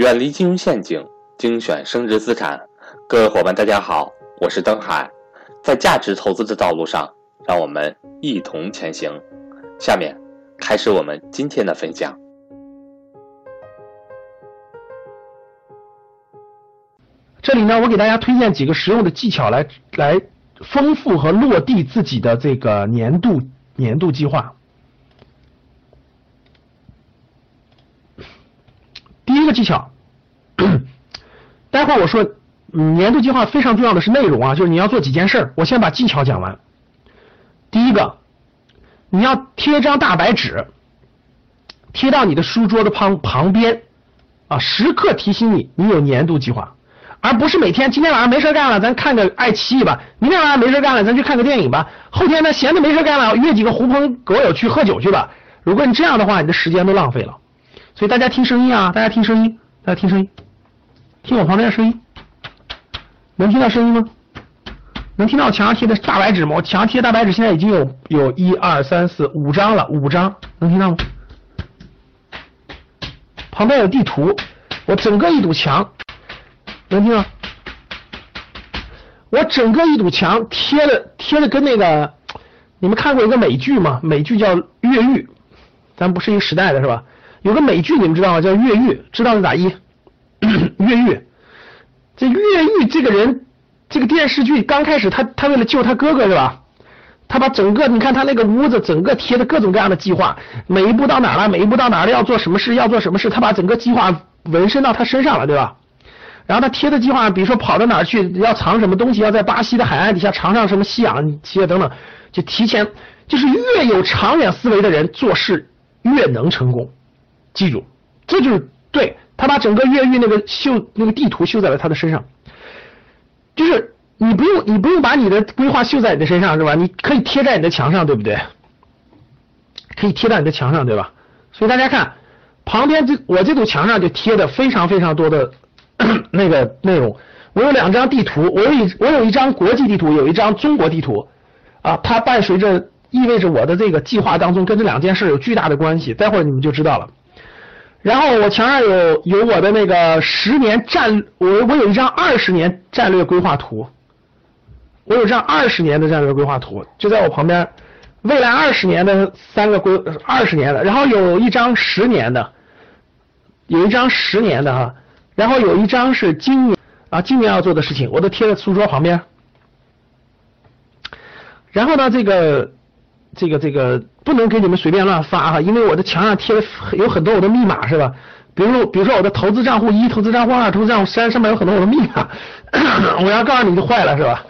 远离金融陷阱，精选升值资产。各位伙伴，大家好，我是登海，在价值投资的道路上，让我们一同前行。下面开始我们今天的分享。这里呢，我给大家推荐几个实用的技巧来来丰富和落地自己的这个年度年度计划。第一技巧，待会儿我说年度计划非常重要的是内容啊，就是你要做几件事。我先把技巧讲完。第一个，你要贴张大白纸，贴到你的书桌的旁旁边啊，时刻提醒你你有年度计划，而不是每天今天晚上没事干了，咱看个爱奇艺吧；明天晚上没事干了，咱去看个电影吧；后天呢闲的没事干了，约几个狐朋狗友去喝酒去吧。如果你这样的话，你的时间都浪费了。所以大家听声音啊，大家听声音，大家听声音，听我旁边的声音，能听到声音吗？能听到墙上贴的大白纸吗？我墙上贴大白纸现在已经有有一二三四五张了，五张，能听到吗？旁边有地图，我整个一堵墙，能听到？我整个一堵墙贴的贴的跟那个，你们看过一个美剧吗？美剧叫《越狱》，咱不是一个时代的是吧？有个美剧你们知道吗？叫《越狱》，知道是咋一？越狱，这越狱这个人，这个电视剧刚开始，他他为了救他哥哥是吧？他把整个你看他那个屋子，整个贴的各种各样的计划，每一步到哪了，每一步到哪了要做什么事，要做什么事，他把整个计划纹身到他身上了，对吧？然后他贴的计划，比如说跑到哪去，要藏什么东西，要在巴西的海岸底下藏上什么西洋企业等等，就提前，就是越有长远思维的人做事越能成功。记住，这就是对他把整个越狱那个绣那个地图绣在了他的身上，就是你不用你不用把你的规划绣在你的身上是吧？你可以贴在你的墙上，对不对？可以贴在你的墙上，对吧？所以大家看旁边这我这堵墙上就贴的非常非常多的 那个内容。我有两张地图，我有一我有一张国际地图，有一张中国地图啊，它伴随着意味着我的这个计划当中跟这两件事有巨大的关系。待会儿你们就知道了。然后我墙上有有我的那个十年战，我我有一张二十年战略规划图，我有张二十年的战略规划图，就在我旁边，未来二十年的三个规二十年的，然后有一张十年的，有一张十年的哈，然后有一张是今年啊今年要做的事情，我都贴在书桌旁边。然后呢，这个。这个这个不能给你们随便乱发哈，因为我的墙上贴的有很多我的密码是吧？比如说比如说我的投资账户一、投资账户二、投资账户三上面有很多我的密码，我要告诉你就坏了是吧？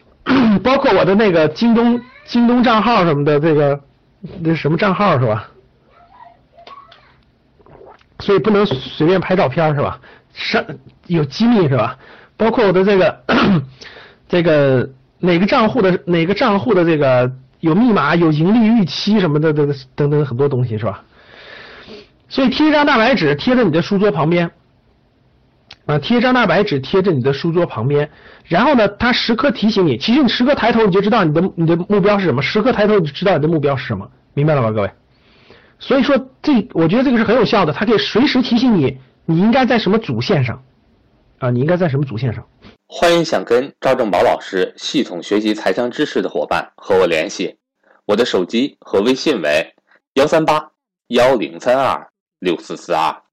包括我的那个京东京东账号什么的，这个那什么账号是吧？所以不能随便拍照片是吧？上有机密是吧？包括我的这个 这个哪个账户的哪个账户的这个。有密码，有盈利预期什么的，等等等很多东西是吧？所以贴一张大白纸贴在你的书桌旁边，啊，贴一张大白纸贴在你的书桌旁边，然后呢，它时刻提醒你，其实你时刻抬头你就知道你的你的目标是什么，时刻抬头你就知道你的目标是什么，明白了吧，各位？所以说这我觉得这个是很有效的，它可以随时提醒你你应该在什么主线上，啊，你应该在什么主线上。欢迎想跟赵正宝老师系统学习财商知识的伙伴和我联系，我的手机和微信为幺三八幺零三二六四四二。